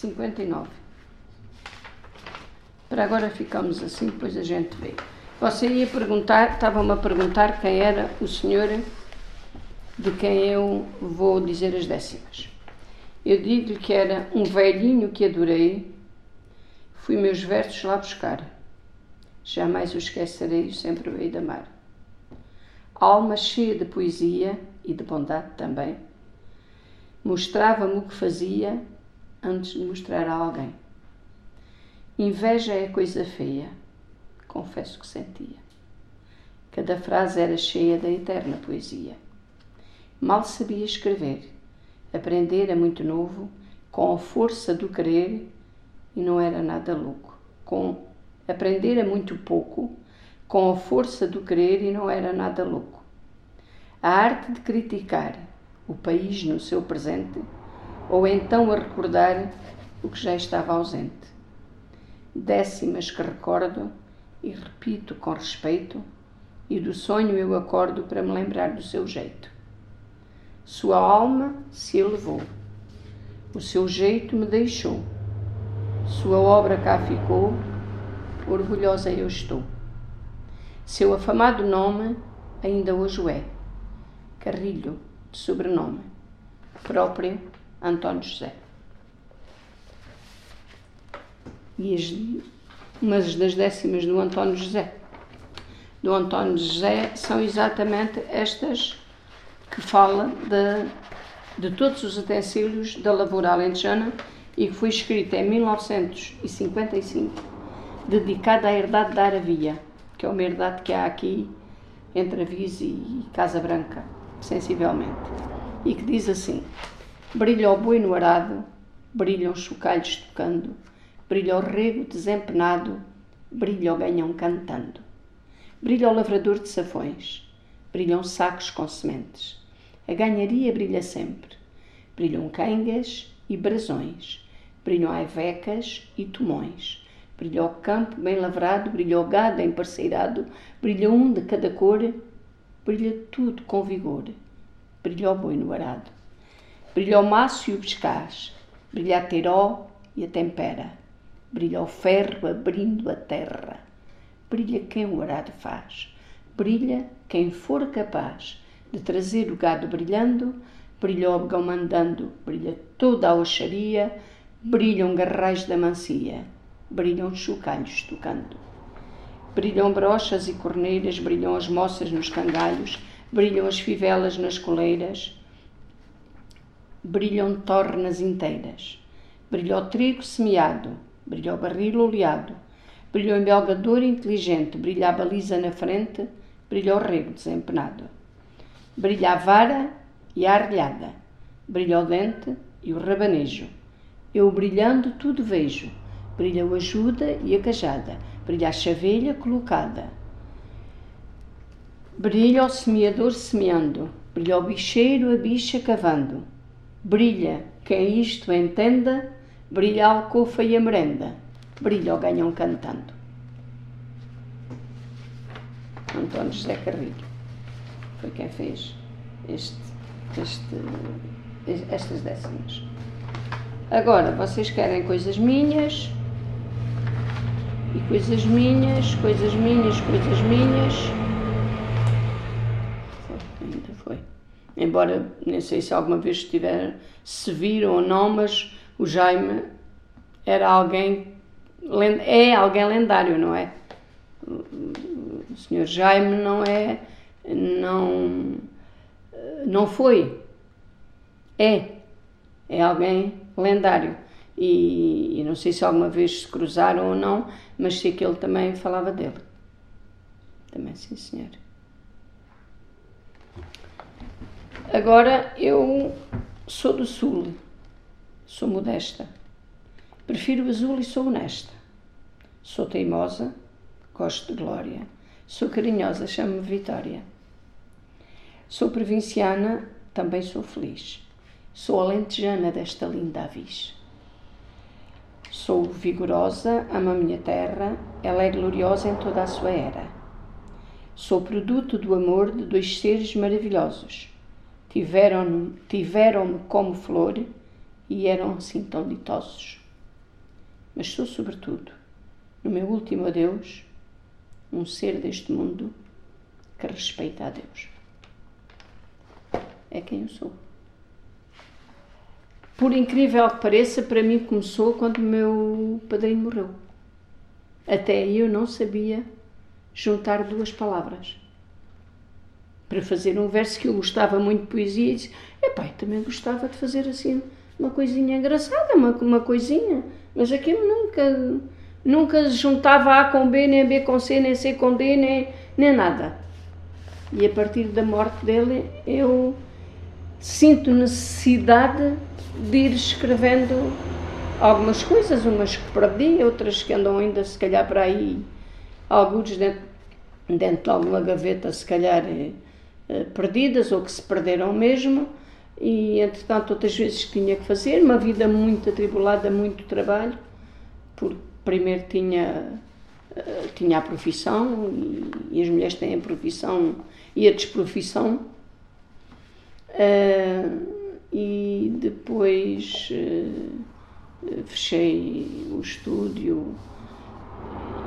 59. Para agora ficamos assim, depois a gente vê. Você ia perguntar, estava-me a perguntar quem era o senhor de quem eu vou dizer as décimas. Eu digo-lhe que era um velhinho que adorei, fui meus versos lá buscar. Jamais o esquecerei, sempre o hei de amar. Alma cheia de poesia e de bondade também, mostrava-me o que fazia antes de mostrar a alguém. Inveja é coisa feia, confesso que sentia. Cada frase era cheia da eterna poesia. Mal sabia escrever, aprender muito novo, com a força do querer, e não era nada louco. Com aprender muito pouco, com a força do querer, e não era nada louco. A arte de criticar o país no seu presente, ou então a recordar o que já estava ausente. Décimas que recordo e repito com respeito, e do sonho eu acordo para me lembrar do seu jeito. Sua alma se elevou, o seu jeito me deixou, sua obra cá ficou, orgulhosa eu estou. Seu afamado nome ainda hoje é, Carrilho, de sobrenome, próprio António José. E as, umas das décimas do António José. Do António José são exatamente estas que fala de, de todos os utensílios da lavoura alentejana e que foi escrita em 1955, dedicada à herdade da Aravia, que é uma herdade que há aqui entre Avis e Casa Branca, sensivelmente, e que diz assim: Brilha o boi no arado, brilham os chocalhos tocando, brilha o rego desempenado, brilha o ganhão cantando. Brilha o lavrador de safões, brilham sacos com sementes, a ganharia brilha sempre. Brilham cangas e brasões, brilham aivecas e tomões. Brilha o campo bem lavrado, brilha o gado emparceirado, brilha um de cada cor, brilha tudo com vigor. Brilha o boi no arado. Brilha o maço e o pescaz, brilha a teró e a tempera. Brilha o ferro abrindo a terra. Brilha quem o arado faz. Brilha quem for capaz de trazer o gado brilhando, brilha o abgão mandando, brilha toda a oxaria, brilham garrais da mancia, brilham chocalhos tocando. Brilham brochas e corneiras, brilham as moças nos cangalhos, brilham as fivelas nas coleiras, brilham tornas inteiras. Brilha o trigo semeado, brilha o barril oleado, brilha o embelgador inteligente, brilha a baliza na frente, brilha o rego desempenado. Brilha a vara e a arrilhada, brilha o dente e o rabanejo. Eu brilhando tudo vejo, brilha o ajuda e a cajada, brilha a chavelha colocada. Brilha o semeador semeando, brilha o bicheiro a bicha cavando. Brilha quem isto entenda, brilha a alcofa e a merenda, brilha o ganhão cantando. António José Carrilho foi quem fez este, este, estas décimas. Agora, vocês querem coisas minhas, e coisas minhas, coisas minhas, coisas minhas. Foi, ainda foi. Embora, nem sei se alguma vez estiver, se viram ou não, mas o Jaime era alguém, é alguém lendário, não é? O senhor Jaime não é não, não foi. É. É alguém lendário. E, e, não sei se alguma vez se cruzaram ou não, mas sei que ele também falava dele. Também, sim, senhor. Agora, eu sou do Sul, sou modesta. Prefiro o azul e sou honesta. Sou teimosa, gosto de glória. Sou carinhosa, chamo-me Vitória. Sou provinciana, também sou feliz. Sou alentejana desta linda avis. Sou vigorosa, amo a minha terra, ela é gloriosa em toda a sua era. Sou produto do amor de dois seres maravilhosos. Tiveram-me tiveram como flor e eram assim tão ditosos. mas sou, sobretudo, no meu último adeus, um ser deste mundo que respeita a Deus. É quem eu sou. Por incrível que pareça, para mim começou quando meu padrinho morreu. Até aí eu não sabia juntar duas palavras. Para fazer um verso que eu gostava muito de poesia e disse, epá, também gostava de fazer assim uma coisinha engraçada, uma, uma coisinha, mas aquilo nunca, nunca juntava A com B, nem B com C, nem C com D, nem, nem nada. E a partir da morte dele eu sinto necessidade de ir escrevendo algumas coisas, umas que perdi, outras que andam ainda se calhar para aí, alguns dentro, dentro de alguma gaveta se calhar eh, perdidas ou que se perderam mesmo e entretanto outras vezes tinha que fazer, uma vida muito atribulada, muito trabalho, porque primeiro tinha, eh, tinha a profissão e, e as mulheres têm a profissão e a desprofissão. Uh, e depois uh, fechei o estúdio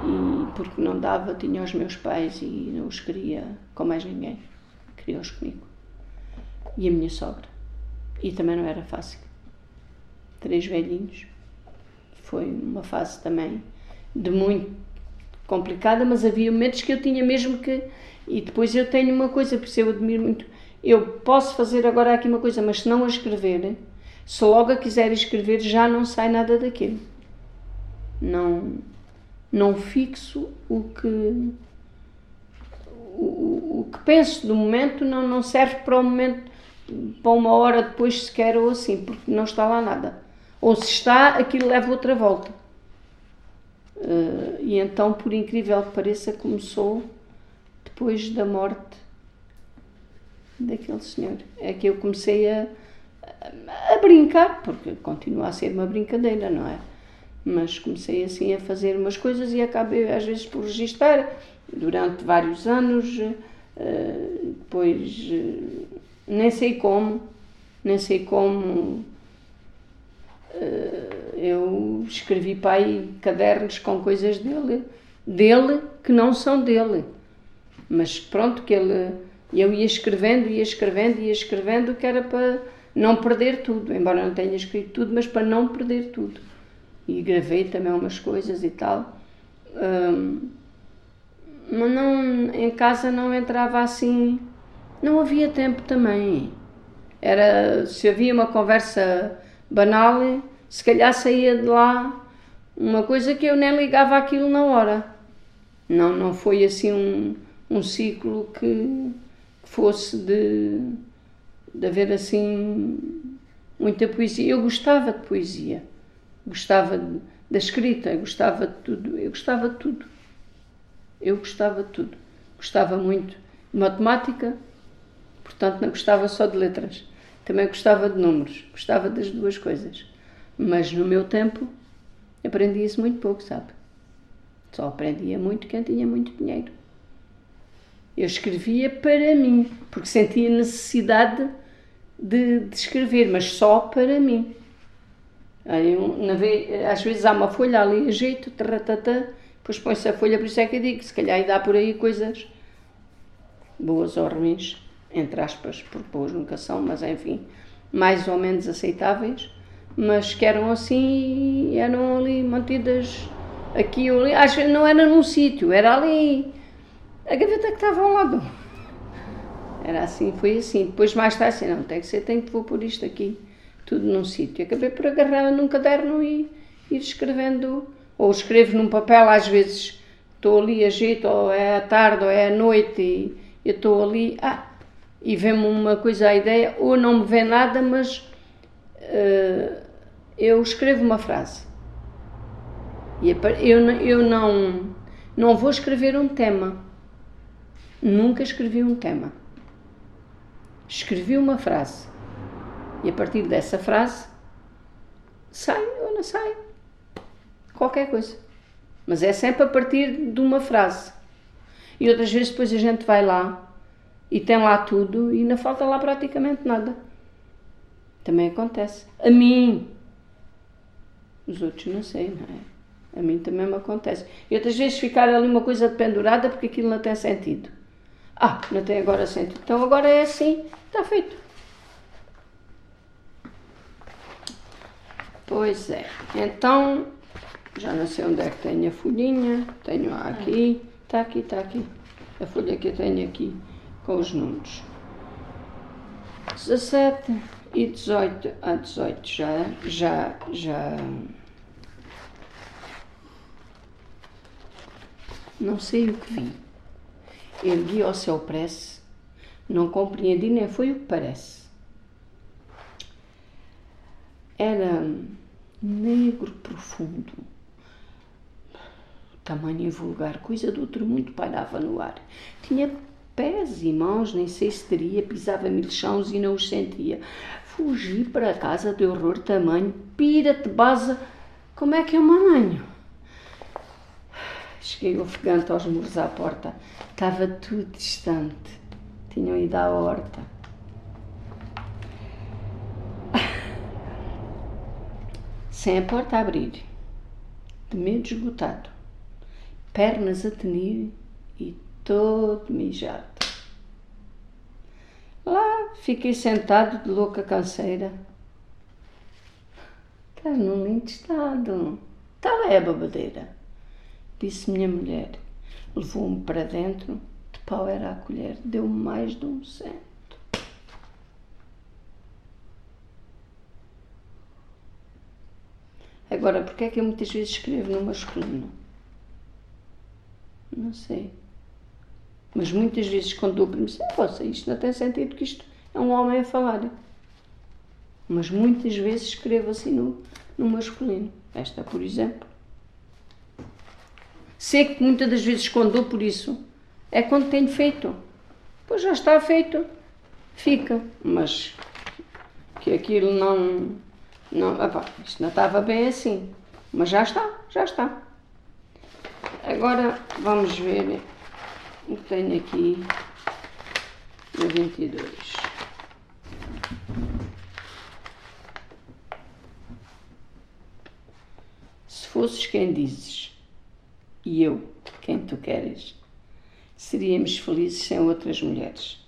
e porque não dava, tinha os meus pais e não os queria com mais ninguém, queria-os comigo. E a minha sogra. E também não era fácil. Três velhinhos. Foi uma fase também de muito complicada, mas havia momentos que eu tinha mesmo que. E depois eu tenho uma coisa, por isso eu admiro muito eu posso fazer agora aqui uma coisa, mas se não a escrever, se logo a quiser escrever, já não sai nada daquilo. Não, não fixo o que que penso do momento não, não serve para o momento para uma hora depois sequer ou assim, porque não está lá nada. Ou se está, aquilo leva outra volta. Uh, e então, por incrível que pareça, começou depois da morte daquele senhor. É que eu comecei a, a brincar, porque continua a ser uma brincadeira, não é? Mas comecei assim a fazer umas coisas e acabei às vezes por registrar durante vários anos, depois uh, nem sei como, nem sei como. Uh, eu escrevi para aí cadernos com coisas dele, dele que não são dele, mas pronto, que ele eu ia escrevendo, ia escrevendo, ia escrevendo, que era para não perder tudo, embora não tenha escrito tudo, mas para não perder tudo. E gravei também umas coisas e tal. Mas não, em casa não entrava assim, não havia tempo também. Era, se havia uma conversa banal, se calhar saía de lá uma coisa que eu nem ligava aquilo na hora. Não, não foi assim um, um ciclo que, fosse de, de haver assim muita poesia. Eu gostava de poesia, gostava de, da escrita, gostava de tudo, eu gostava de tudo. Eu gostava de tudo. Gostava muito de matemática, portanto não gostava só de letras. Também gostava de números, gostava das duas coisas. Mas no meu tempo aprendi-se muito pouco, sabe? Só aprendia muito quem tinha muito dinheiro. Eu escrevia para mim, porque sentia necessidade de, de escrever, mas só para mim. às vezes há uma folha ali a jeito, taratata, depois põe-se a folha, por isso é que eu digo, se calhar dá por aí coisas boas ou ruins, entre aspas, porque boas nunca são, mas enfim, mais ou menos aceitáveis, mas que eram assim e eram ali mantidas aqui ou ali. Acho que não era num sítio, era ali a gaveta que estava ao lado. Era assim, foi assim. Depois mais tarde assim, não, tem que ser, tem que vou pôr isto aqui, tudo num sítio. Acabei por agarrar num caderno e ir escrevendo, ou escrevo num papel, às vezes estou ali a jeito, ou é à tarde, ou é à noite, e eu estou ali, ah, e vem-me uma coisa à ideia, ou não me vê nada, mas uh, eu escrevo uma frase. E eu, eu não, não vou escrever um tema Nunca escrevi um tema. Escrevi uma frase. E a partir dessa frase, sai ou não sai. Qualquer coisa. Mas é sempre a partir de uma frase. E outras vezes depois a gente vai lá e tem lá tudo e não falta lá praticamente nada. Também acontece. A mim. Os outros não sei, não é? A mim também me acontece. E outras vezes ficar ali uma coisa pendurada porque aquilo não tem sentido. Ah, não tem agora sentido. Então agora é assim, está feito. Pois é. Então, já não sei onde é que tenho a folhinha. Tenho aqui. Está aqui, está aqui. A folha que eu tenho aqui com os números. 17 e 18 a 18 já, já, já. Não sei o que vi. Ergui ao céu prece, não compreendi nem foi o que parece. Era negro profundo, tamanho vulgar, coisa do outro mundo pairava no ar. Tinha pés e mãos, nem sei se teria, pisava mil chãos e não os sentia. Fugi para a casa de horror tamanho, pira-te, baza, como é que é o mananho? Cheguei ofegante aos muros à porta. Estava tudo distante. Tinham ido à horta. Sem a porta abrir, de medo esgotado, pernas a tenir e todo mijado. Lá fiquei sentado de louca canseira. Estás num lindo estado. Tal é a babadeira. Disse minha mulher. Levou-me para dentro, de pau era a colher, deu-me mais de um cento. Agora, porquê é que eu muitas vezes escrevo no masculino? Não sei. Mas muitas vezes quando dou permissão, poxa, isto não tem sentido que isto é um homem a falar. Mas muitas vezes escrevo assim no, no masculino. Esta, por exemplo. Sei que muitas das vezes quando por isso é quando tenho feito. Pois já está feito, fica. Mas que aquilo não. não opa, isto não estava bem assim. Mas já está, já está. Agora vamos ver o que tenho aqui no 22. Se fosses quem dizes e eu quem tu queres, seríamos felizes sem outras mulheres.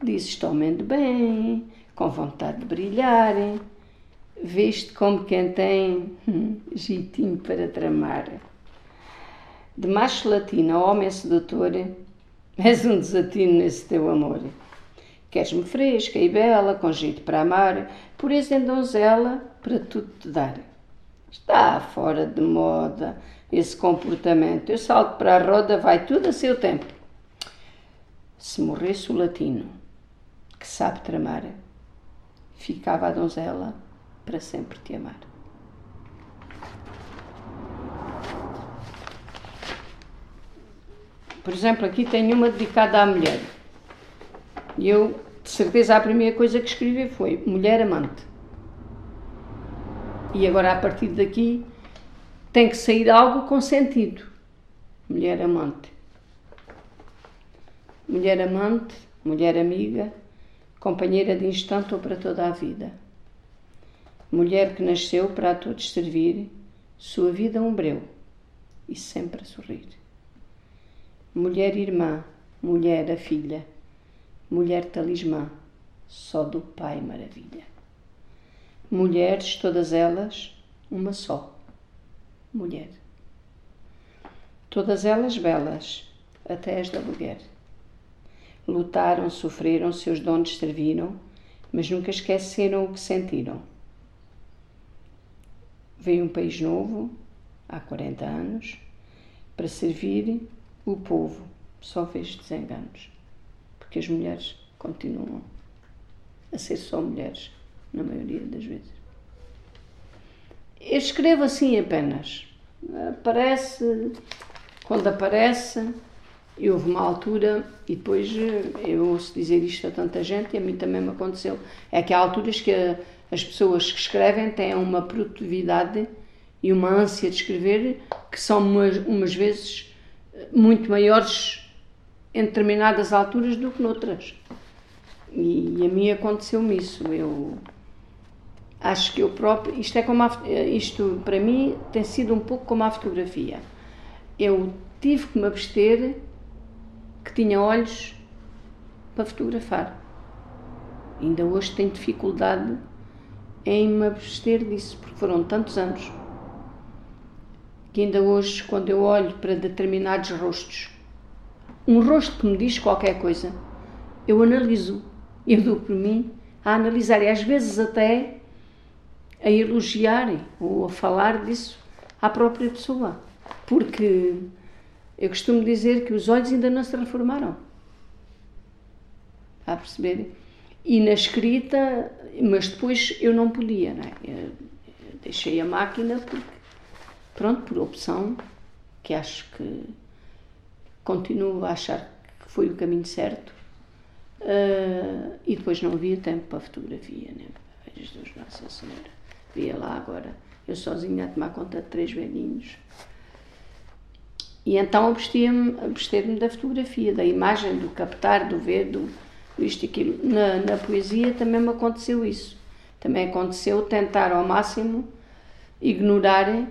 Dizes-te homem de bem, com vontade de brilhar, vês-te como quem tem hum, jeitinho para tramar de macho latino a homem sedutor, és um desatino nesse teu amor. Queres-me fresca e bela, com jeito para amar, pureza em donzela, para tudo te dar. Está fora de moda esse comportamento. Eu salto para a roda, vai tudo a seu tempo. Se morresse o latino, que sabe tramar, ficava a donzela para sempre te amar. Por exemplo, aqui tenho uma dedicada à mulher. E eu, de certeza, a primeira coisa que escrevi foi mulher amante. E agora, a partir daqui, tem que sair algo com sentido. Mulher amante. Mulher amante, mulher amiga, companheira de instante ou para toda a vida. Mulher que nasceu para a todos servir, sua vida um breu e sempre a sorrir mulher irmã, mulher a filha, mulher talismã, só do Pai maravilha. Mulheres, todas elas, uma só, mulher. Todas elas belas, até as da mulher. Lutaram, sofreram, seus dons serviram, mas nunca esqueceram o que sentiram. Veio um país novo, há 40 anos, para servir o povo só fez desenganos, porque as mulheres continuam a ser só mulheres, na maioria das vezes. Eu escrevo assim apenas. Aparece, quando aparece, e houve uma altura, e depois eu ouço dizer isto a tanta gente, e a mim também me aconteceu, é que há alturas que as pessoas que escrevem têm uma produtividade e uma ânsia de escrever que são umas, umas vezes muito maiores em determinadas alturas do que noutras. E, e a mim aconteceu-me isso. Eu, acho que eu próprio, isto é como a, isto para mim tem sido um pouco como a fotografia. Eu tive que me abster que tinha olhos para fotografar. Ainda hoje tenho dificuldade em me abster disso, porque foram tantos anos que ainda hoje, quando eu olho para determinados rostos, um rosto que me diz qualquer coisa, eu analiso, eu dou por mim a analisar e às vezes até a elogiar ou a falar disso à própria pessoa, porque eu costumo dizer que os olhos ainda não se reformaram. Está a perceber? E na escrita, mas depois eu não podia, não é? Eu deixei a máquina porque, pronto, por opção, que acho que continuo a achar que foi o caminho certo. Uh, e depois não havia tempo para fotografia, né? Jesus Nossa Senhora. Via lá agora, eu sozinha a tomar conta de três velhinhos. E então abster-me abster da fotografia, da imagem, do captar, do ver, do, isto e aquilo. Na, na poesia também me aconteceu isso. Também aconteceu tentar ao máximo ignorar,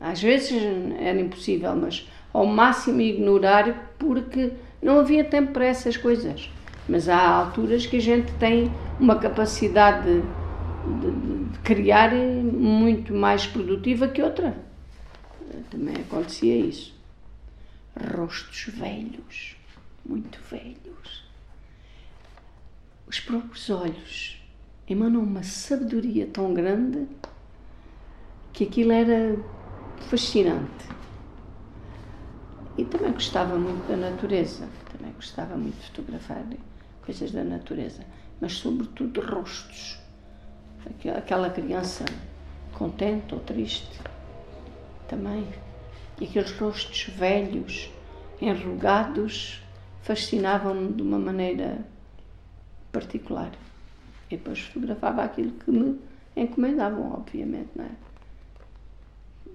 às vezes era impossível, mas ao máximo ignorar porque não havia tempo para essas coisas. Mas há alturas que a gente tem uma capacidade de, de, de criar muito mais produtiva que outra. Também acontecia isso. Rostos velhos, muito velhos os próprios olhos emanam uma sabedoria tão grande que aquilo era fascinante. E também gostava muito da natureza, também gostava muito de fotografar coisas da natureza, mas sobretudo rostos. Aquela criança contente ou triste também. E aqueles rostos velhos, enrugados, fascinavam-me de uma maneira particular. E depois fotografava aquilo que me encomendavam, obviamente, não é?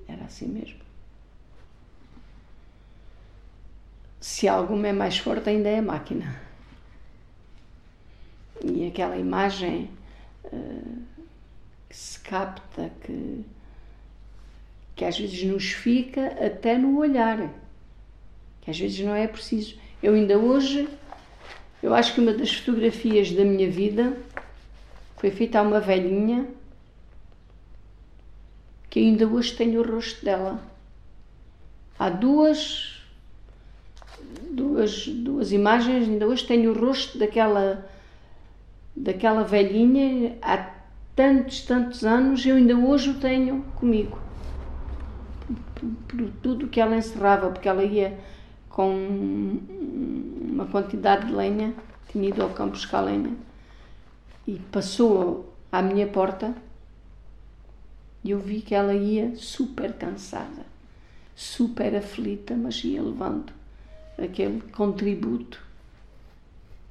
Era assim mesmo. Se alguma é mais forte, ainda é a máquina. E aquela imagem uh, que se capta, que, que às vezes nos fica até no olhar, que às vezes não é preciso. Eu ainda hoje eu acho que uma das fotografias da minha vida foi feita a uma velhinha que ainda hoje tenho o rosto dela. Há duas, duas, duas imagens, ainda hoje tenho o rosto daquela, daquela velhinha há tantos, tantos anos, eu ainda hoje o tenho comigo. Por, por tudo que ela encerrava, porque ela ia com uma quantidade de lenha, tinha ido ao campo buscar lenha, e passou à minha porta e eu vi que ela ia super cansada, super aflita, mas ia levando aquele contributo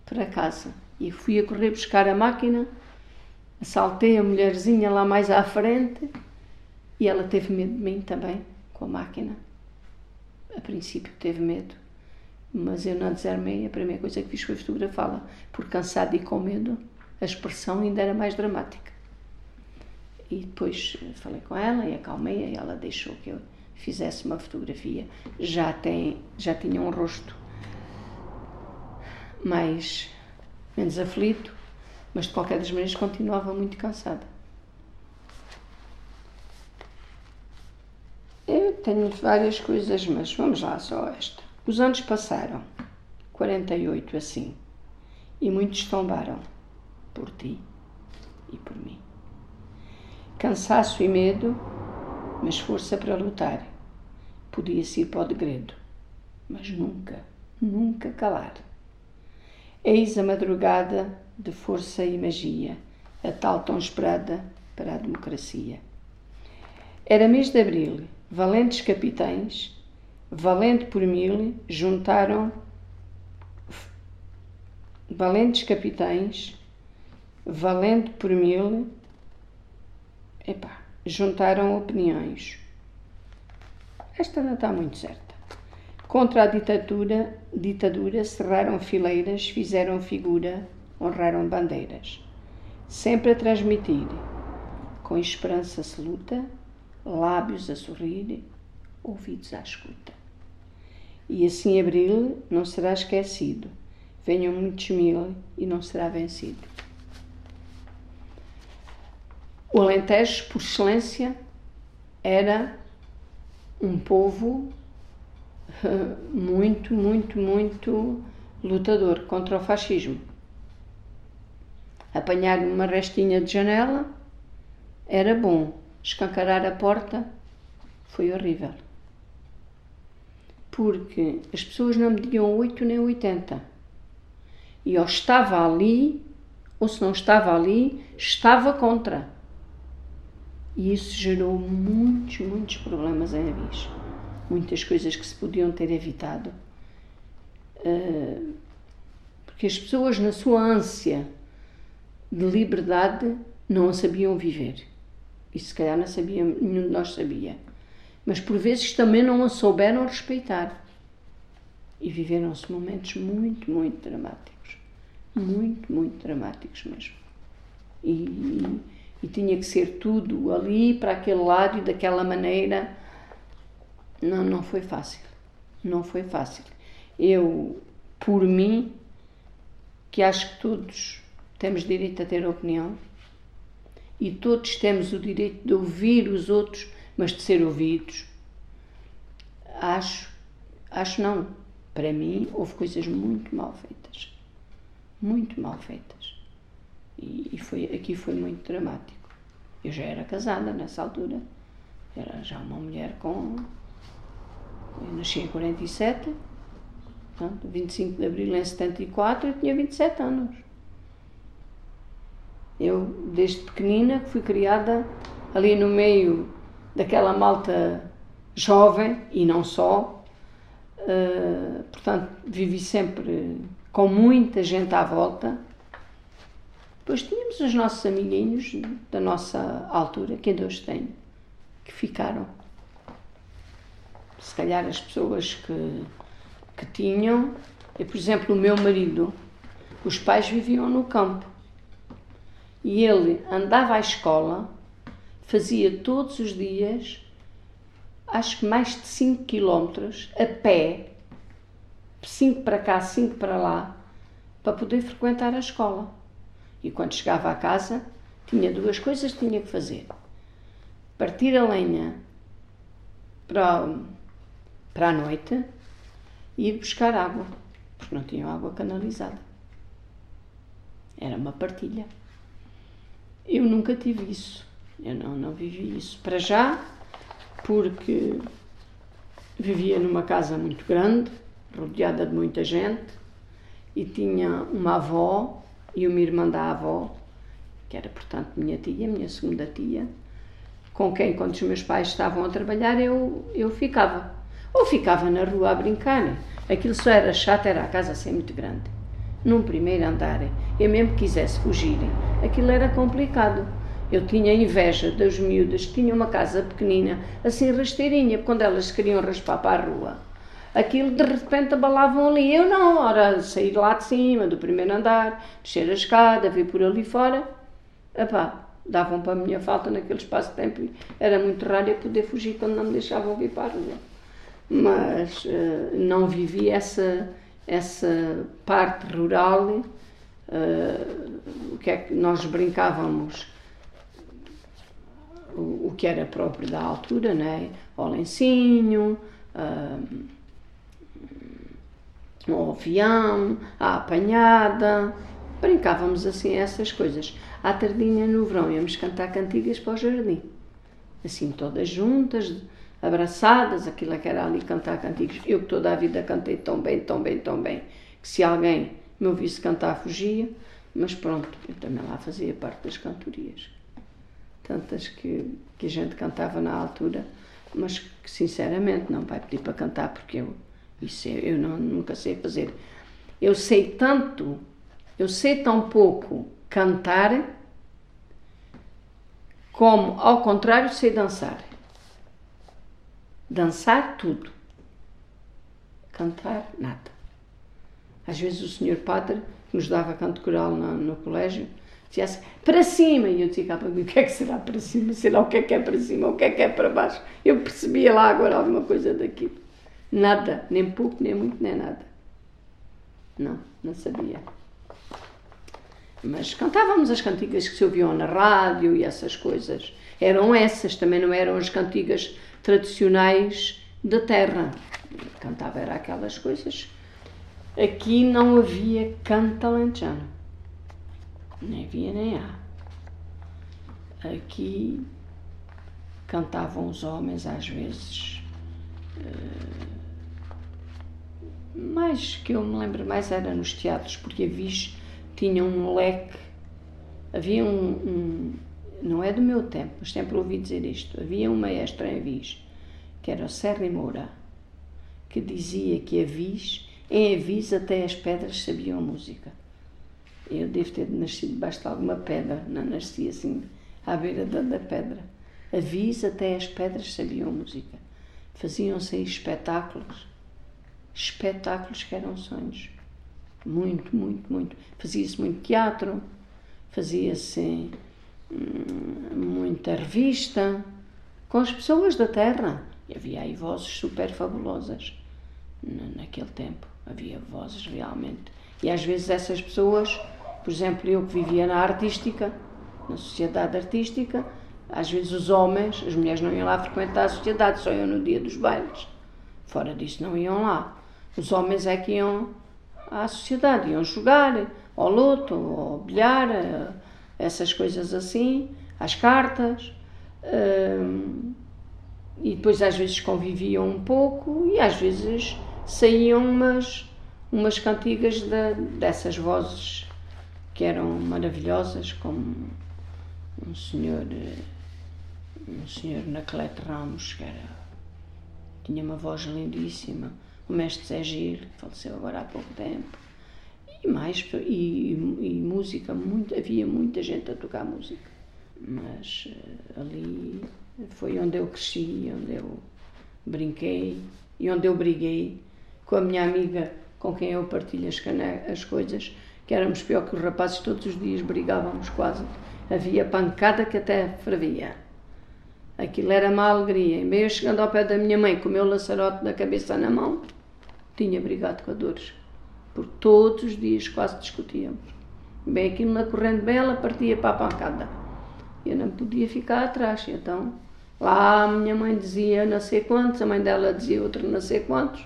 para casa. E fui a correr buscar a máquina, assaltei a mulherzinha lá mais à frente e ela teve medo de mim também, com a máquina a princípio teve medo, mas eu não desarmei. A primeira coisa que fiz foi fotografá-la, porque cansada e com medo, a expressão ainda era mais dramática. E depois falei com ela e acalmei-a e ela deixou que eu fizesse uma fotografia. Já, tem, já tinha um rosto mais menos aflito, mas de qualquer das maneiras continuava muito cansada. Eu tenho várias coisas, mas vamos lá, só esta. Os anos passaram, 48 assim, e muitos tombaram, por ti e por mim. Cansaço e medo, mas força para lutar. Podia-se ir para o degredo, mas nunca, nunca calar. Eis a madrugada de força e magia, a tal tão esperada para a democracia. Era mês de abril valentes capitães, valente por mil, juntaram valentes capitães, valente por mil, epá, juntaram opiniões. Esta não está muito certa. Contra a ditadura, ditadura cerraram fileiras, fizeram figura, honraram bandeiras. Sempre a transmitir Com esperança se luta, lábios a sorrir, ouvidos à escuta. E assim abril não será esquecido, venham muitos mil e não será vencido. O Alentejo, por excelência, era um povo eh, muito, muito, muito lutador contra o fascismo. Apanhar uma restinha de janela era bom, escancarar a porta foi horrível. Porque as pessoas não mediam 8 nem 80. E ou estava ali, ou se não estava ali, estava contra. E isso gerou muitos, muitos problemas em Avis. Muitas coisas que se podiam ter evitado. Uh, porque as pessoas, na sua ânsia de liberdade, não a sabiam viver. E se calhar não sabia, nenhum de nós sabia. Mas por vezes também não a souberam respeitar. E viveram-se momentos muito, muito dramáticos. Muito, muito dramáticos mesmo. E, e tinha que ser tudo ali, para aquele lado e daquela maneira. Não, não foi fácil. Não foi fácil. Eu, por mim, que acho que todos temos direito a ter opinião e todos temos o direito de ouvir os outros, mas de ser ouvidos. Acho, acho não. Para mim, houve coisas muito mal feitas. Muito mal feitas. E, foi, aqui foi muito dramático. Eu já era casada nessa altura. Era já uma mulher com. Eu nasci em 47 Portanto, 25 de abril em 74, eu tinha 27 anos. Eu, desde pequenina, fui criada ali no meio daquela malta jovem e não só. Uh, portanto, vivi sempre com muita gente à volta. Depois tínhamos os nossos amiguinhos da nossa altura, que ainda hoje tenho, que ficaram. Se calhar as pessoas que que tinham, e, por exemplo, o meu marido, os pais viviam no campo e ele andava à escola, fazia todos os dias, acho que mais de 5 quilómetros, a pé, 5 para cá, 5 para lá, para poder frequentar a escola. E quando chegava à casa, tinha duas coisas que tinha que fazer: partir a lenha para, para a noite e ir buscar água, porque não tinham água canalizada. Era uma partilha. Eu nunca tive isso. Eu não, não vivi isso. Para já, porque vivia numa casa muito grande, rodeada de muita gente, e tinha uma avó e uma irmã da avó, que era, portanto, minha tia, minha segunda tia, com quem, quando os meus pais estavam a trabalhar, eu, eu ficava. Ou ficava na rua a brincar. Aquilo só era chato, era a casa ser muito grande. Num primeiro andar, eu mesmo quisesse fugir, aquilo era complicado. Eu tinha inveja das miúdas que tinham uma casa pequenina, assim rasteirinha, quando elas queriam raspar para a rua. Aquilo de repente abalavam ali. Eu não, ora, sair lá de cima, do primeiro andar, descer a escada, vir por ali fora. Epá, davam para a minha falta naquele espaço de tempo. Era muito raro eu poder fugir quando não me deixavam vir para a rua mas uh, não vivi essa, essa parte rural. Uh, o que é que nós brincávamos, o, que era próprio da altura, né? o lencinho, uh, o avião, a apanhada, brincávamos assim essas coisas. À tardinha no verão íamos cantar cantigas para o jardim, assim todas juntas, abraçadas, aquilo que era ali cantar cantigos. Eu que toda a vida cantei tão bem, tão bem, tão bem, que se alguém me ouvisse cantar, fugia. Mas pronto, eu também lá fazia parte das cantorias. Tantas que, que a gente cantava na altura, mas que sinceramente não vai pedir para cantar porque eu, isso eu não, nunca sei fazer. Eu sei tanto, eu sei tão pouco cantar, como ao contrário sei dançar. Dançar, tudo. Cantar, nada. Às vezes o senhor padre, nos dava canto coral no, no colégio, dizia assim, para cima. E eu dizia para mim, o que é que será para cima? Sei lá o que é que é para cima, o que é que é para baixo. Eu percebia lá agora alguma coisa daquilo. Nada, nem pouco, nem muito, nem nada. Não, não sabia. Mas cantávamos as cantigas que se ouviam na rádio e essas coisas. Eram essas, também não eram as cantigas tradicionais da terra. Cantava era aquelas coisas. Aqui não havia canto alentejano. Nem havia nem há. Aqui cantavam os homens às vezes. Uh, mais que eu me lembro mais era nos teatros, porque a Viz tinha um leque, havia um, um, não é do meu tempo, mas sempre ouvi dizer isto, havia um maestro em Avis, que era o Serra Moura, que dizia que Avis, em Avis até as pedras sabiam música. Eu devo ter nascido debaixo de alguma pedra, não nasci assim à beira da, da pedra. Avis até as pedras sabiam música. Faziam-se espetáculos, espetáculos que eram sonhos. Muito, muito, muito. Fazia-se muito teatro, fazia-se hum, muita revista com as pessoas da terra. E havia aí vozes super fabulosas naquele tempo. Havia vozes realmente. E às vezes essas pessoas, por exemplo, eu que vivia na artística, na sociedade artística, às vezes os homens, as mulheres não iam lá frequentar a sociedade, só iam no dia dos bailes. Fora disso não iam lá. Os homens é que iam à sociedade, iam jogar ao loto, ao bilhar, essas coisas assim, às cartas. Hum, e depois às vezes conviviam um pouco e às vezes saíam umas, umas cantigas de, dessas vozes que eram maravilhosas, como um senhor, um senhor Naclete Ramos, que era, tinha uma voz lindíssima. O mestre Zé Gil, que faleceu agora há pouco tempo, e mais, e, e, música, muito, havia muita gente a tocar música, mas uh, ali foi onde eu cresci, onde eu brinquei e onde eu briguei com a minha amiga com quem eu partilho as, as coisas, que éramos pior que os rapazes, todos os dias brigávamos quase, havia pancada que até fervia. Aquilo era uma alegria. E meio chegando ao pé da minha mãe com o meu laçarote da cabeça na mão, tinha brigado com a Dores. Porque todos os dias quase discutíamos. Bem, aquilo na corrente bem, ela partia para a pancada. Eu não podia ficar atrás. Então, lá a minha mãe dizia não sei quantos, a mãe dela dizia outra não sei quantos.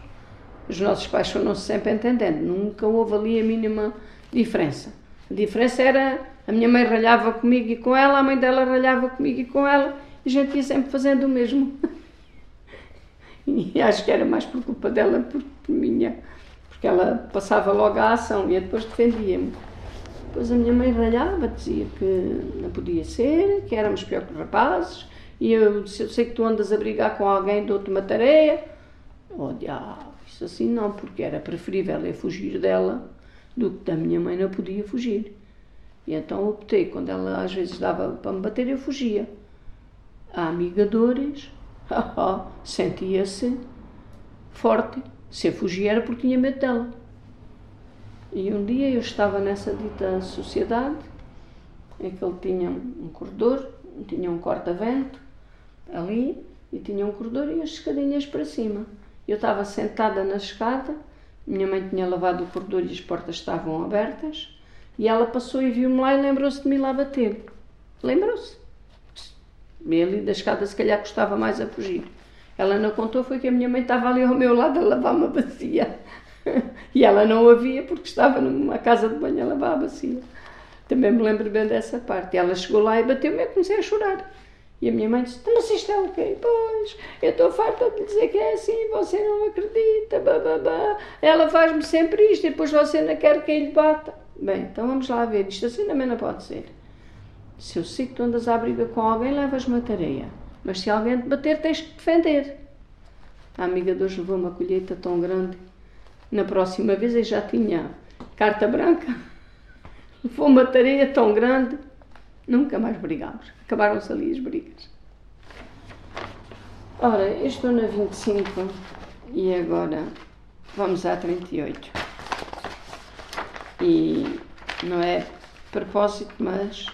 Os nossos pais foram-se sempre entendendo. Nunca houve ali a mínima diferença. A diferença era a minha mãe ralhava comigo e com ela, a mãe dela ralhava comigo e com ela, a gente ia sempre fazendo o mesmo. E acho que era mais por culpa dela por, por minha, porque ela passava logo a ação e depois defendia-me. Depois a minha mãe ralhava, dizia que não podia ser, que éramos pior que rapazes, e eu disse, eu sei que tu andas a brigar com alguém, dou-te uma tarefa. Oh, diabo, isso assim não, porque era preferível eu fugir dela do que da minha mãe não podia fugir. E então optei, quando ela às vezes dava para me bater, eu fugia. A amiga Dores sentia-se forte. Se eu fugia era porque tinha medo dela. E um dia eu estava nessa dita sociedade, em que ele tinha um corredor, tinha um corta-vento ali, e tinha um corredor e as escadinhas para cima. Eu estava sentada na escada, minha mãe tinha lavado o corredor e as portas estavam abertas, e ela passou e viu-me lá e lembrou-se de me lá bater. Lembrou-se. E ali da escada se calhar custava mais a fugir. Ela não contou, foi que a minha mãe estava ali ao meu lado a lavar uma bacia. e ela não a via porque estava numa casa de banho a lavar a bacia. Também me lembro bem dessa parte. Ela chegou lá e bateu-me e comecei a chorar. E a minha mãe disse: Mas isto é o quê? Pois, eu estou farta de dizer que é assim, você não acredita, bababá. Ela faz-me sempre isto e depois você não quer que ele bata. Bem, então vamos lá ver. Isto assim também não pode ser. Se eu sei que tu andas à briga com alguém, levas-me a tareia. Mas se alguém te bater, tens que defender. A amiga de hoje levou uma colheita tão grande. Na próxima vez eu já tinha carta branca. Levou uma tareia tão grande. Nunca mais brigámos. Acabaram-se ali as brigas. Ora, eu estou na 25 e agora vamos à 38. E não é propósito, mas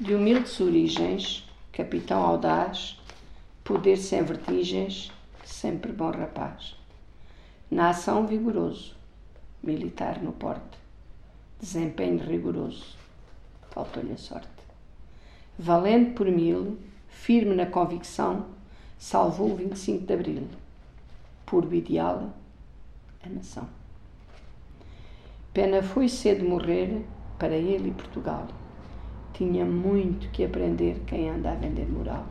de humildes origens, capitão audaz, poder sem vertigens, sempre bom rapaz. Na ação vigoroso, militar no porte, desempenho rigoroso, faltou-lhe a sorte. Valente por mil, firme na convicção, salvou o 25 de Abril, puro ideal, a nação. Pena foi cedo morrer para ele e Portugal. Tinha muito que aprender quem anda a vender moral.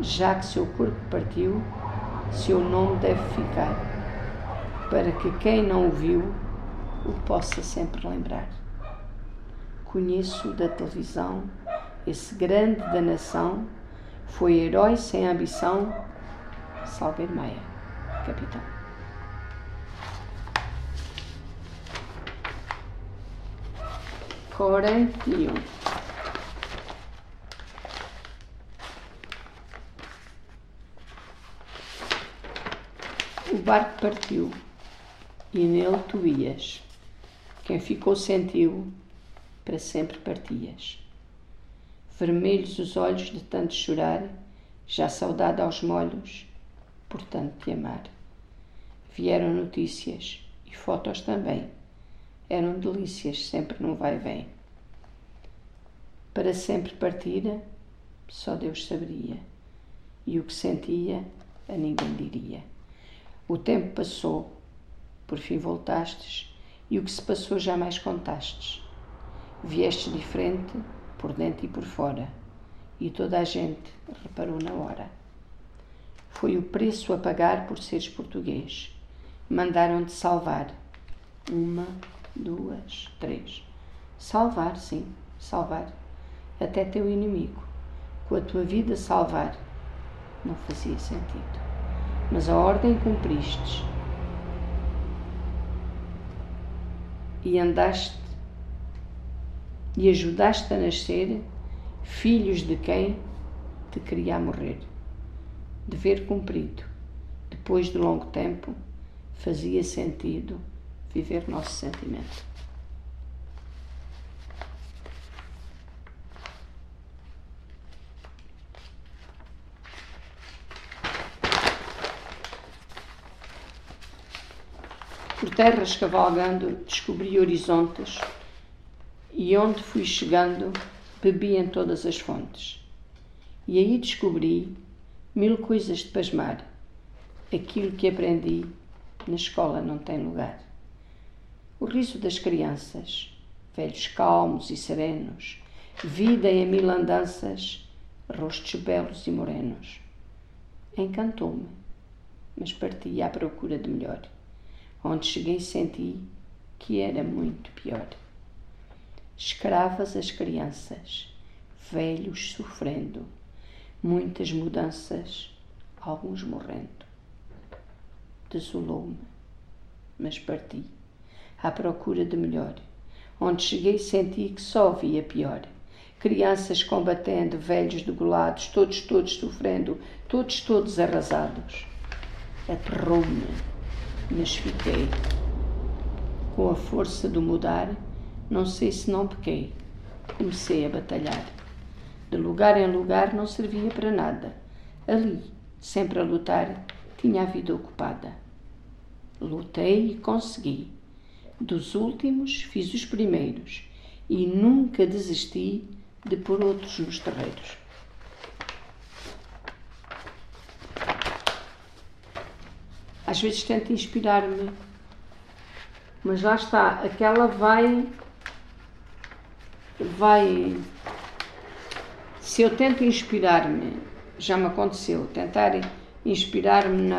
Já que seu corpo partiu, seu nome deve ficar, para que quem não o viu o possa sempre lembrar. Conheço da televisão esse grande da nação, foi herói sem ambição, Salgueiro Maia, capitão. Quarenta e um. O barco partiu e nele tu ias. Quem ficou sentiu, para sempre partias. Vermelhos os olhos de tanto chorar, já saudade aos molhos, por tanto te amar. Vieram notícias e fotos também eram delícias, sempre num vai-vem. Para sempre partira, só Deus saberia, e o que sentia, a ninguém diria. O tempo passou, por fim voltastes, e o que se passou jamais contastes. Viestes diferente, por dentro e por fora, e toda a gente reparou na hora. Foi o preço a pagar por seres português. Mandaram-te salvar. Uma, duas, três. Salvar, sim, salvar. Até teu inimigo. Com a tua vida salvar. Não fazia sentido. Mas a ordem cumpristes. E andaste e ajudaste a nascer filhos de quem te queria morrer. Dever cumprido, depois de longo tempo, fazia sentido viver nosso sentimento. Por terras cavalgando, descobri horizontes e onde fui chegando, bebi em todas as fontes. E aí descobri mil coisas de pasmar. Aquilo que aprendi na escola não tem lugar o riso das crianças, velhos calmos e serenos, vida em mil andanças, rostos belos e morenos. Encantou-me, mas parti à procura de melhor. Onde cheguei senti que era muito pior. Escravas as crianças, velhos sofrendo, muitas mudanças, alguns morrendo. Desolou-me, mas parti à procura de melhor. Onde cheguei senti que só havia pior. Crianças combatendo, velhos degolados, todos, todos sofrendo, todos, todos arrasados. Aterrou-me, mas fiquei. Com a força do mudar, não sei se não pequei. Comecei a batalhar. De lugar em lugar não servia para nada. Ali, sempre a lutar, tinha a vida ocupada. Lutei e consegui. Dos últimos fiz os primeiros e nunca desisti de pôr outros nos terreiros. Às vezes tento inspirar-me, mas lá está, aquela vai. vai. Se eu tento inspirar-me, já me aconteceu, tentar inspirar-me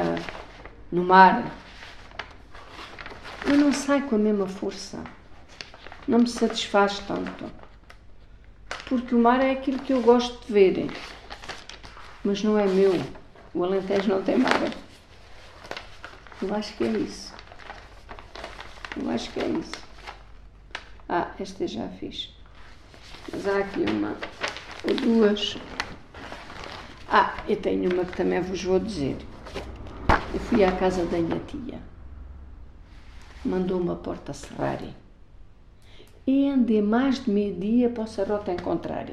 no mar, eu não sai com a mesma força. Não me satisfaz tanto. Porque o mar é aquilo que eu gosto de ver. Mas não é meu. O Alentejo não tem mar. Eu acho que é isso. Eu acho que é isso. Ah, esta já fiz. Mas há aqui uma ou duas. Ah, eu tenho uma que também vos vou dizer. Eu fui à casa da minha tia mandou uma porta cerrar. e andei mais de meio-dia para o serrote encontrar.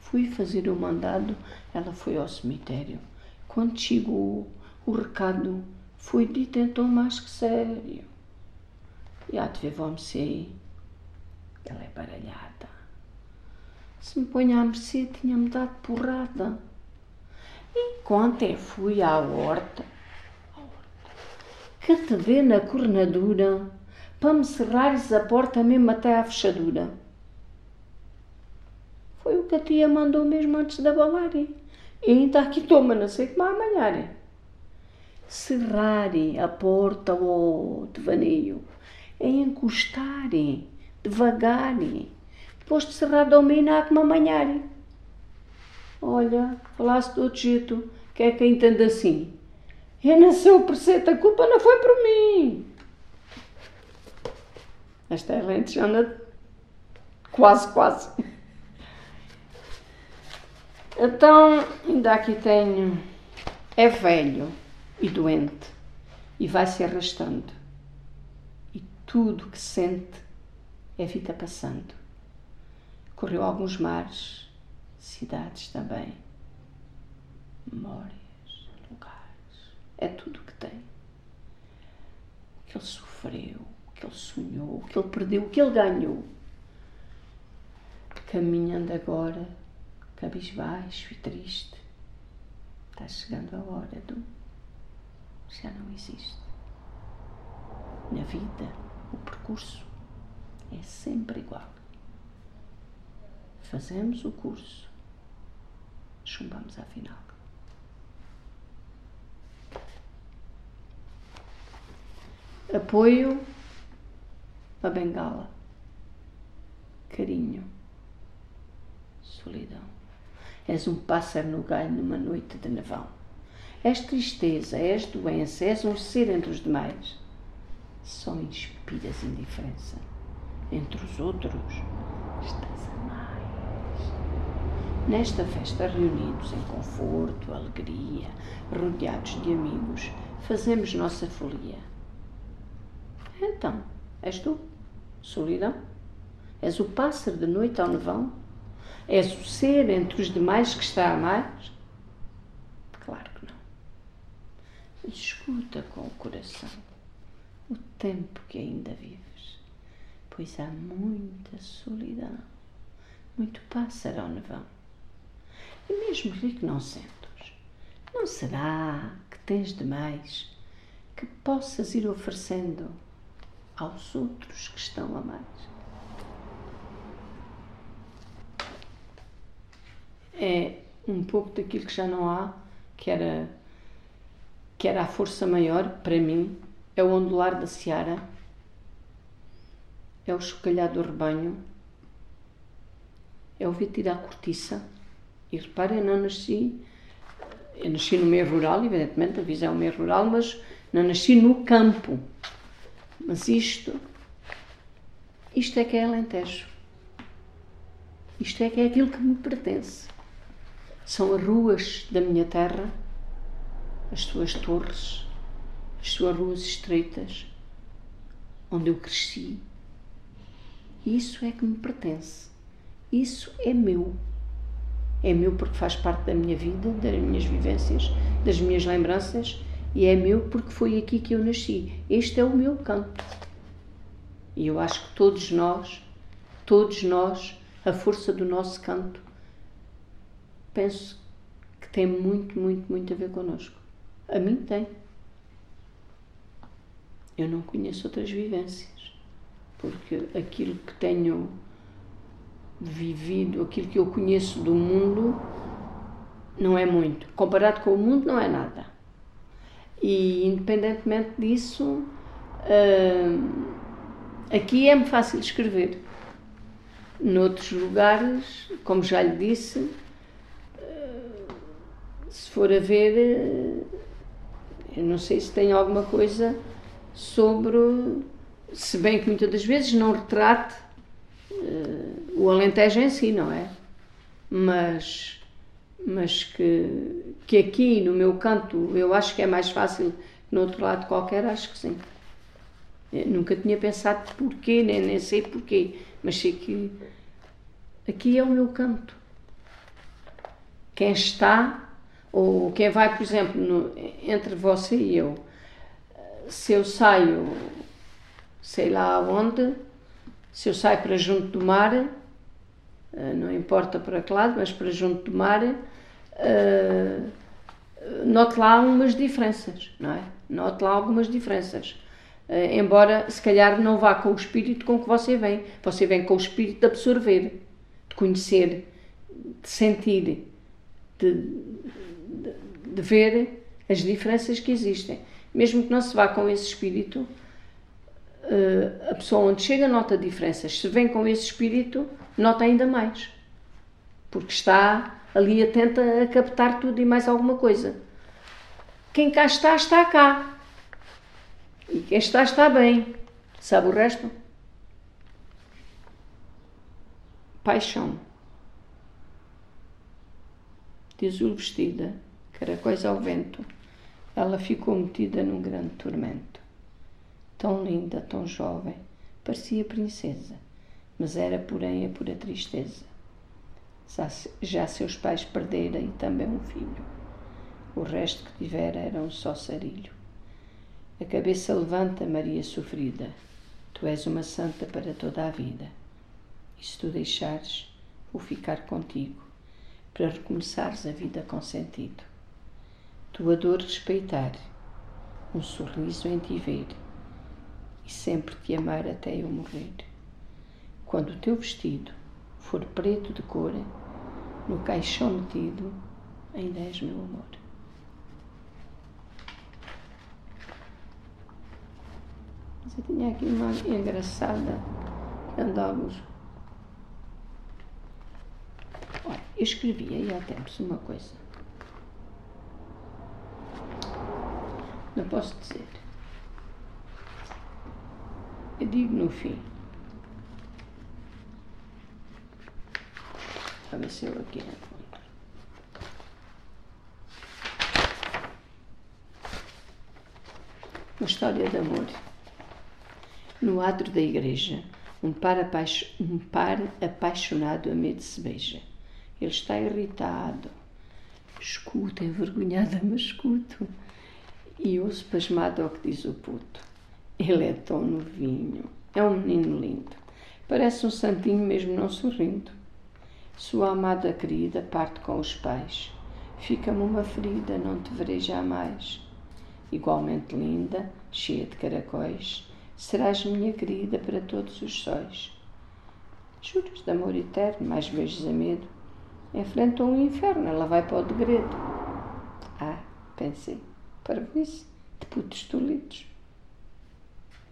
Fui fazer o mandado, ela foi ao cemitério. Quando chegou o recado, foi dito então mais que sério. E há de ver, vamos Ela é baralhada. Se me ponha a mercê, tinha-me dado porrada. E quando eu fui à horta, que te dê na cornadura, para me cerrares a porta mesmo até à fechadura. Foi o que a tia mandou mesmo antes da balarem. E ainda aqui toma, não sei como amanhã. Cerrarem a porta ao oh, devaneio, é encostarem devagarem, depois de cerrar dominar como amanharem. Olha, falaste do outro jeito, que é quem entende assim. Eu não sou preceito, a culpa não foi por mim. Esta é a lentejana quase, quase. Então, ainda aqui tenho. É velho e doente e vai se arrastando. E tudo que sente é vida passando. Correu alguns mares, cidades também, lugares. É tudo o que tem. O que ele sofreu, o que ele sonhou, o que ele perdeu, o que ele ganhou. Caminhando agora cabisbaixo e triste. Está chegando a hora do já não existe. Na vida, o percurso é sempre igual. Fazemos o curso, chumbamos à final. Apoio a bengala, carinho, solidão. És um pássaro no galho numa noite de nevão. És tristeza, és doença, és um ser entre os demais. Só inspiras indiferença. Entre os outros, estás a mais. Nesta festa, reunidos em conforto, alegria, rodeados de amigos, fazemos nossa folia. Então, és tu, solidão? És o pássaro de noite ao nevão? És o ser entre os demais que está a mais? Claro que não. Escuta com o coração o tempo que ainda vives, pois há muita solidão, muito pássaro ao nevão. E mesmo que não sentos, não será que tens demais que possas ir oferecendo aos outros que estão a mais? é um pouco daquilo que já não há, que era, que era a força maior para mim, é o ondular da seara, é o chocalhar do rebanho, é o tirar a cortiça. E reparem, eu não nasci, eu nasci no meio rural, evidentemente, a visão é o meio rural, mas não nasci no campo. Mas isto, isto é que é Alentejo. Isto é que é aquilo que me pertence. São as ruas da minha terra, as suas torres, as suas ruas estreitas, onde eu cresci. Isso é que me pertence. Isso é meu. É meu porque faz parte da minha vida, das minhas vivências, das minhas lembranças e é meu porque foi aqui que eu nasci. Este é o meu canto. E eu acho que todos nós, todos nós, a força do nosso canto penso que tem muito, muito, muito a ver connosco. A mim tem. Eu não conheço outras vivências, porque aquilo que tenho vivido, aquilo que eu conheço do mundo, não é muito. Comparado com o mundo, não é nada. E, independentemente disso, uh, aqui é-me fácil escrever. Noutros lugares, como já lhe disse, se for a ver, eh, eu não sei se tem alguma coisa sobre, se bem que muitas das vezes não retrate uh, o Alentejo em si, não é? Mas, mas que, que aqui no meu canto eu acho que é mais fácil que no outro lado qualquer, acho que sim. Eu nunca tinha pensado porquê, nem, nem sei porquê, mas sei que aqui é o meu canto. Quem está, ou quem vai, por exemplo, no, entre você e eu, se eu saio, sei lá onde, se eu saio para junto do mar, eh, não importa para que lado, mas para junto do mar, uh, note lá umas diferenças, não é? Note lá algumas diferenças. Uh, embora, se calhar, não vá com o espírito com que você vem. Você vem com o espírito de absorver, de conhecer, de sentir, de, de, de ver as diferenças que existem. Mesmo que não se vá com esse espírito, uh, a pessoa onde chega nota diferenças. Se vem com esse espírito, nota ainda mais. Porque está ali atenta a captar tudo e mais alguma coisa. Quem cá está, está cá. E quem está, está bem. Sabe o resto? Paixão. De azul vestida, caracóis ao vento, ela ficou metida num grande tormento. Tão linda, tão jovem, parecia princesa, mas era, porém, a pura tristeza. Já seus pais perderam e também um filho. O resto que tivera era um só sarilho. A cabeça levanta, Maria sofrida. Tu és uma santa para toda a vida. E se tu deixares, vou ficar contigo, para recomeçares a vida com sentido. Tua dor respeitar, um sorriso em ti ver, e sempre te amar até eu morrer. Quando o teu vestido for preto de cor, no caixão metido, ainda és meu amor. Mas eu tinha aqui uma engraçada, andamos. Olha, eu escrevi aí há tempos uma coisa. Não posso dizer. Eu digo no fim. A ver se eu aqui encontro. Uma história de amor. No adro da igreja, um par, um par apaixonado a medo se beija. Ele está irritado. Escuta, envergonhada, mas escuto. E ouço pasmado ao que diz o puto. Ele é tão novinho. É um menino lindo. Parece um santinho mesmo não sorrindo. Sua amada querida parte com os pais. Fica-me uma ferida, não te verei jamais. Igualmente linda, cheia de caracóis, serás minha querida para todos os sóis. Juras de amor eterno, mais beijos a medo. Enfrentou um inferno, ela vai para o degredo. Ah, pensei, para isso, de putos tolitos.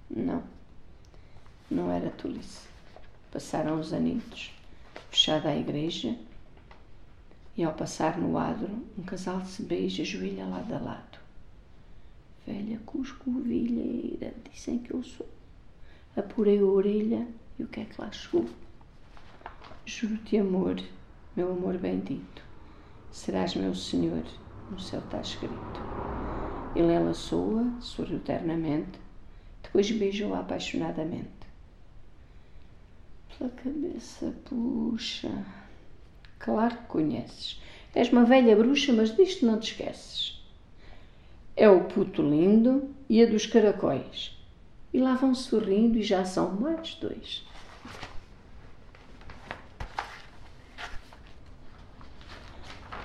Não, não era tolice. Passaram os anitos fechada a igreja, e ao passar no adro, um casal se beija, ajoelha lado a lado. Velha cuscovilheira, dizem que eu sou. Apurei a orelha e o que é que lá chegou? Juro-te amor, meu amor bendito, serás meu Senhor, no céu está escrito. Ele enlaçou-a, sorriu ternamente, depois beijou-a apaixonadamente pela cabeça, puxa. Claro que conheces. És uma velha bruxa, mas disto não te esqueces. É o puto lindo e a dos caracóis. E lá vão sorrindo e já são mais dois.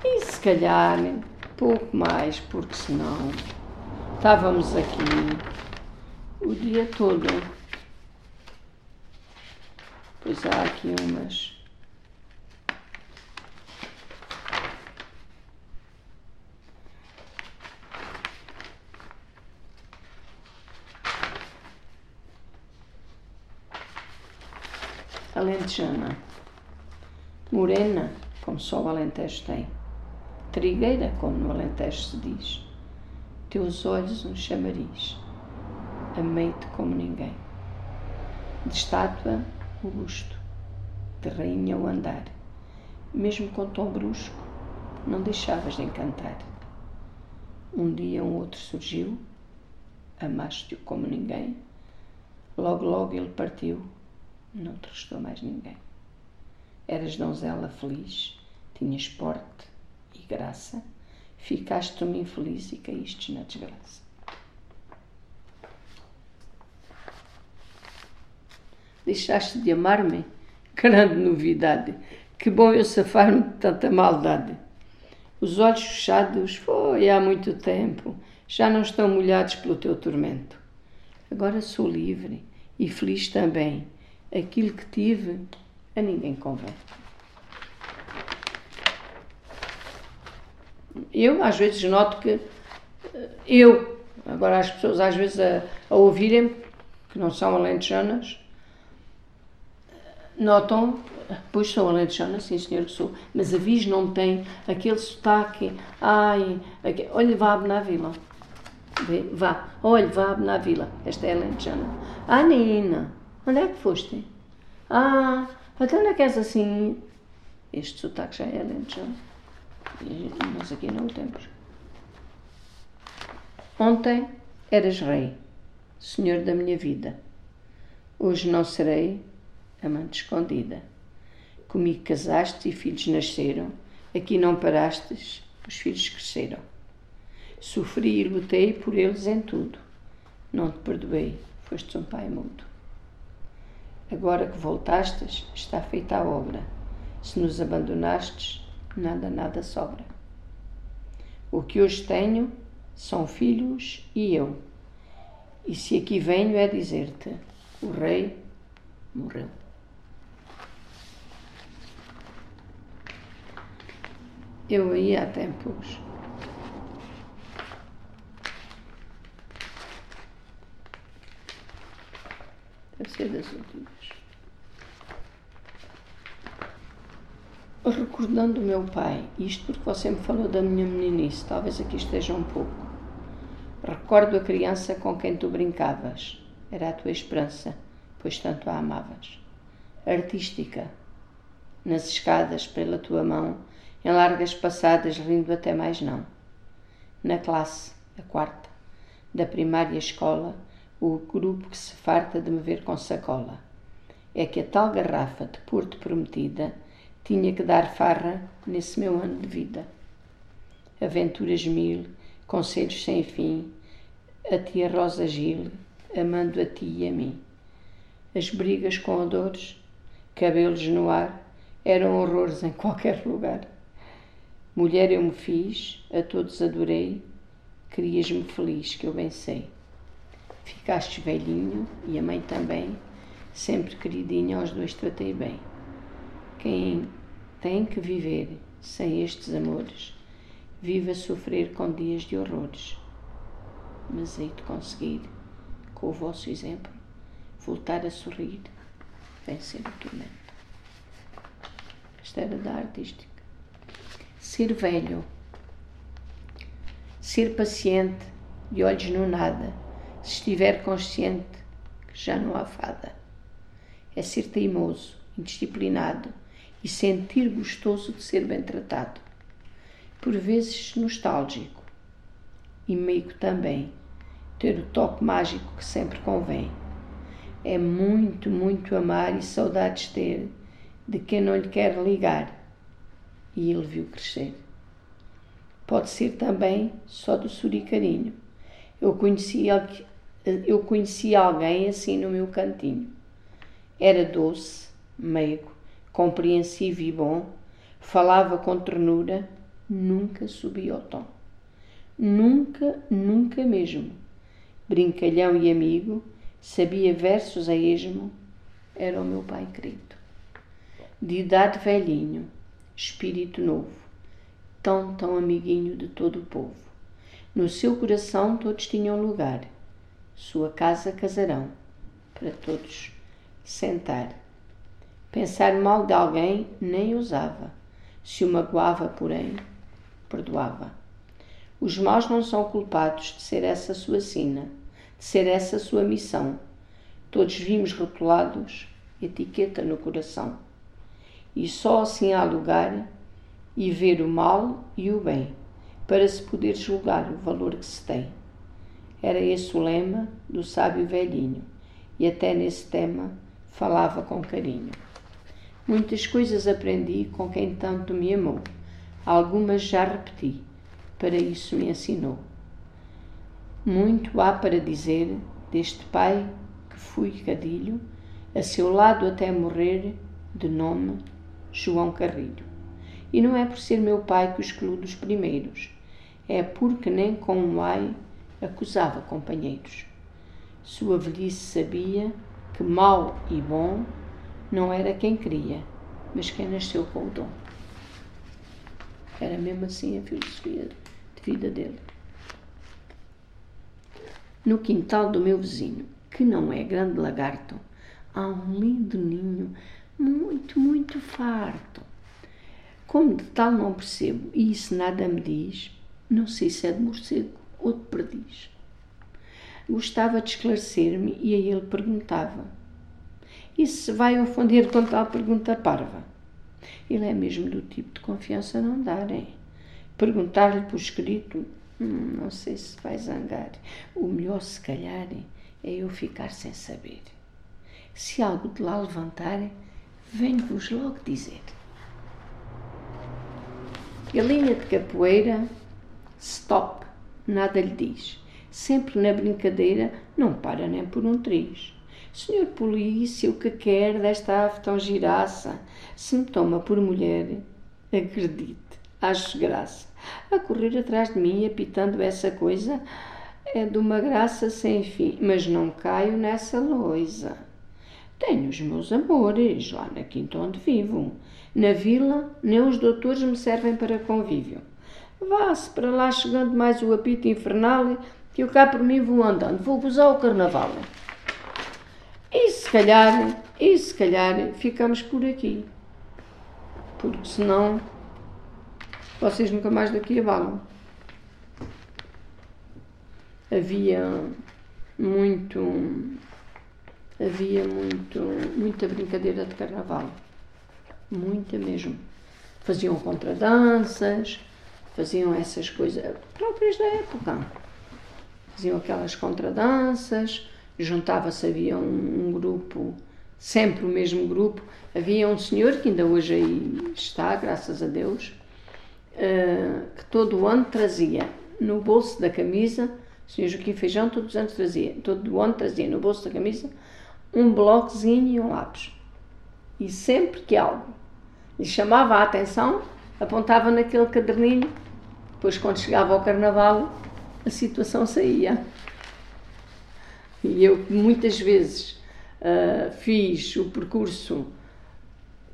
E se calhar pouco mais, porque senão estávamos aqui o dia todo. Pois há aqui umas. Alentejana. Morena, como só o Alentejo tem. Trigueira, como no Alentejo se diz. Teus olhos um chamariz. Amei-te como ninguém. De estátua robusto, de rainha ao andar, mesmo com tom brusco, não deixavas de encantar. Um dia um outro surgiu, amaste-o como ninguém, Logo, logo ele partiu, não te restou mais ninguém. Eras donzela feliz, tinhas porte e graça, ficaste uma infeliz e caíste na desgraça. Deixaste de amar-me? Grande novidade! Que bom eu safar-me de tanta maldade. Os olhos fechados foi há muito tempo, já não estão molhados pelo teu tormento. Agora sou livre e feliz também. Aquilo que tive a ninguém convém. Eu às vezes noto que eh, eu, agora as pessoas às vezes a, a ouvirem, que não são alentejanas, notam, pois sou alentejana, sim senhor que sou, mas a Vis não tem aquele sotaque, ai, aquele, olha, vá na vila. Vá, olha, vá na vila. Esta é alentejana. Ah, Nina, onde é que foste? Ah, até onde é que és assim? Este sotaque já é alentejano. Nós aqui não o temos. Ontem eras rei, senhor da minha vida. Hoje não serei amante escondida. Comigo casaste e filhos nasceram, aqui não parastes, os filhos cresceram. Sofri e lutei por eles em tudo. Não te perdoei, fostes um pai mudo. Agora que voltastes, está feita a obra. Se nos abandonastes, nada, nada sobra. O que hoje tenho são filhos e eu. E se aqui venho é dizer-te: o rei morreu. Eu ia há tempos. Deve ser das últimas. Recordando o meu pai, isto porque você me falou da minha meninice, talvez aqui esteja um pouco. Recordo a criança com quem tu brincavas. Era a tua esperança, pois tanto a amavas. Artística, nas escadas pela tua mão, em largas passadas, rindo até mais não. Na classe, a quarta, da primária escola, o grupo que se farta de me ver com sacola. É que a tal garrafa de porto prometida tinha que dar farra nesse meu ano de vida. Aventuras mil, conselhos sem fim, a tia Rosa Gil, amando a ti e a mim. As brigas com odores, cabelos no ar, eram horrores em qualquer lugar. Mulher eu me fiz, a todos adorei, querias-me feliz, que eu bem sei. Ficaste velhinho e a mãe também, sempre queridinha, aos dois tratei bem. Quem tem que viver sem estes amores, vive a sofrer com dias de horrores. Mas hei de conseguir, com o vosso exemplo, voltar a sorrir, vencer o tormento. Esta era da artística ser velho, ser paciente e olhos no nada, se estiver consciente que já não há fada. É ser teimoso, indisciplinado e sentir gostoso de ser bem tratado. Por vezes nostálgico e meigo também, ter o toque mágico que sempre convém. É muito, muito amar e saudades ter de quem não lhe quer ligar e ele viu crescer. Pode ser também só do suricarinho. Eu conheci, eu conheci alguém assim no meu cantinho. Era doce, meigo, compreensivo e bom, falava com ternura, nunca subia ao tom. Nunca, nunca mesmo. Brincalhão e amigo, sabia versos a esmo, era o meu pai querido. De idade velhinho, espírito novo, tão, tão amiguinho de todo o povo. No seu coração todos tinham lugar, sua casa casarão, para todos sentar. Pensar mal de alguém nem ousava, se o magoava, porém, perdoava. Os maus não são culpados de ser essa sua sina, de ser essa sua missão. Todos vimos rotulados etiqueta no coração e só assim há lugar e ver o mal e o bem, para se poder julgar o valor que se tem. Era esse o lema do sábio velhinho, e até nesse tema falava com carinho. Muitas coisas aprendi com quem tanto me amou, algumas já repeti, para isso me ensinou. Muito há para dizer deste pai que fui cadilho, a seu lado até morrer, de nome João Carrilho. E não é por ser meu pai que o excluo dos primeiros, é porque nem com um ai acusava companheiros. Sua velhice sabia que mau e bom não era quem queria, mas quem nasceu com o dom. Era mesmo assim a filosofia de vida dele. No quintal do meu vizinho, que não é grande lagarto, há um lindo ninho muito, muito farto. Como de tal não percebo e isso nada me diz, não sei se é de morcego ou de perdiz. Gostava de esclarecer-me e a ele perguntava: E se vai ofender com tal pergunta parva? Ele é mesmo do tipo de confiança não darem. Perguntar-lhe por escrito, hum, não sei se vai zangar. O melhor, se calhar, é eu ficar sem saber. Se algo de lá levantar, venho-vos logo dizer. Galinha de capoeira, stop, nada lhe diz. Sempre na brincadeira, não para nem por um triz. Senhor polícia, o que quer desta ave tão giraça? Se me toma por mulher, acredite, acho graça. A correr atrás de mim, apitando essa coisa, é de uma graça sem fim, mas não caio nessa loisa. Tenho os meus amores lá na quinta onde vivo. Na vila, nem os doutores me servem para convívio. Vá-se para lá chegando mais o apito infernal que eu cá por mim vou andando. Vou gozar o carnaval. E se calhar, e se calhar ficamos por aqui. Porque senão vocês nunca mais daqui abalam. Havia muito havia muito, muita brincadeira de carnaval. Muita mesmo. Faziam contradanças, faziam essas coisas próprias da época. Faziam aquelas contradanças, juntava-se, havia um, um, grupo, sempre o mesmo grupo. Havia um senhor que ainda hoje aí está, graças a Deus, uh, que todo o ano trazia no bolso da camisa, o senhor Joaquim Feijão todos os anos trazia, todo o ano trazia no bolso da camisa um blocozinho e um lápis. E sempre que algo lhe chamava a atenção, apontava naquele caderninho. Depois, quando chegava ao carnaval, a situação saía. E eu muitas vezes uh, fiz o percurso.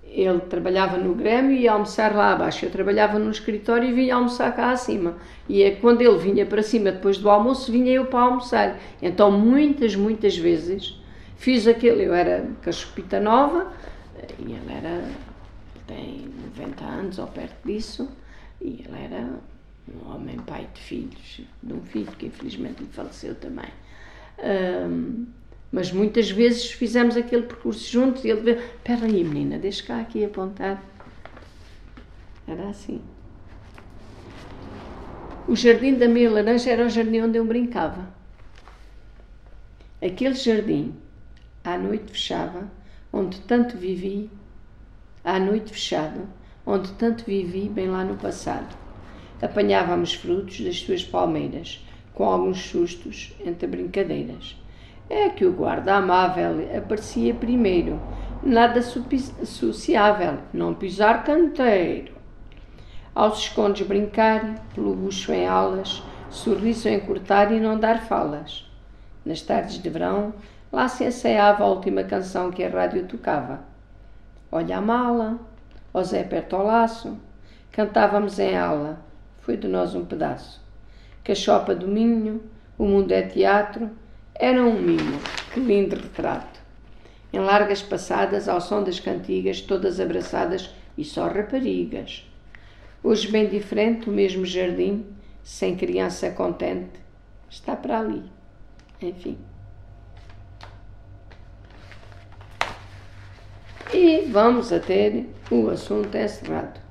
Ele trabalhava no Grêmio e ia almoçar lá abaixo. Eu trabalhava no escritório e vinha almoçar cá acima. E é quando ele vinha para cima depois do almoço, vinha eu para almoçar. Então, muitas, muitas vezes Fiz aquilo, eu era cachupita nova e ele era, tem 90 anos ou perto disso, e ele era um homem pai de filhos, de um filho que infelizmente lhe faleceu também. Um, mas muitas vezes fizemos aquele percurso juntos e ele veio, espera aí menina, deixa cá aqui apontar. Era assim. O jardim da meia laranja era o jardim onde eu brincava. Aquele jardim à noite fechava, onde tanto vivi, à noite fechada, onde tanto vivi bem lá no passado. Apanhávamos frutos das suas palmeiras, com alguns sustos entre brincadeiras. É que o guarda amável aparecia primeiro, nada sociável, não pisar canteiro. Aos escondes brincar, pelo bucho em alas, sorriso em cortar e não dar falas. Nas tardes de verão, Lá se ensaiava a última canção que a rádio tocava. Olha a mala, ó Zé perto ao laço, cantávamos em ala, foi de nós um pedaço. Cachopa do Minho, o mundo é teatro, era um mimo, que lindo retrato. Em largas passadas, ao som das cantigas, todas abraçadas e só raparigas. Hoje, bem diferente, o mesmo jardim, sem criança contente, está para ali. Enfim. E vamos a ter o assunto encerrado.